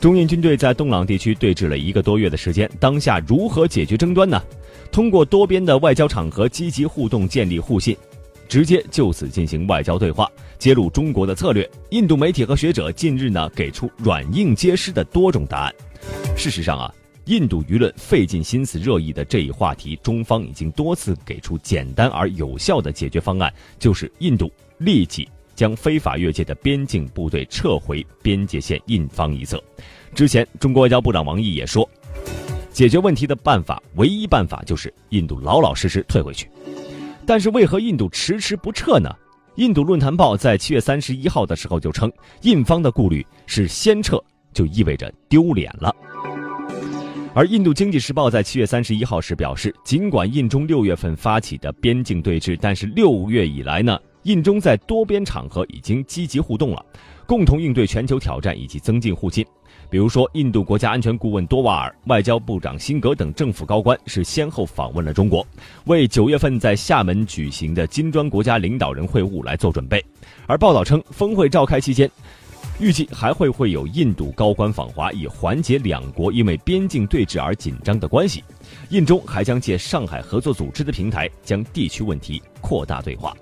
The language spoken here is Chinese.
中印军队在东朗地区对峙了一个多月的时间，当下如何解决争端呢？通过多边的外交场合积极互动，建立互信，直接就此进行外交对话，揭露中国的策略。印度媒体和学者近日呢给出软硬皆施的多种答案。事实上啊，印度舆论费尽心思热议的这一话题，中方已经多次给出简单而有效的解决方案，就是印度立即。将非法越界的边境部队撤回边界线印方一侧。之前，中国外交部长王毅也说，解决问题的办法，唯一办法就是印度老老实实退回去。但是，为何印度迟迟不撤呢？印度论坛报在七月三十一号的时候就称，印方的顾虑是先撤就意味着丢脸了。而印度经济时报在七月三十一号时表示，尽管印中六月份发起的边境对峙，但是六月以来呢？印中在多边场合已经积极互动了，共同应对全球挑战以及增进互信。比如说，印度国家安全顾问多瓦尔、外交部长辛格等政府高官是先后访问了中国，为九月份在厦门举行的金砖国家领导人会晤来做准备。而报道称，峰会召开期间，预计还会会有印度高官访华，以缓解两国因为边境对峙而紧张的关系。印中还将借上海合作组织的平台，将地区问题扩大对话。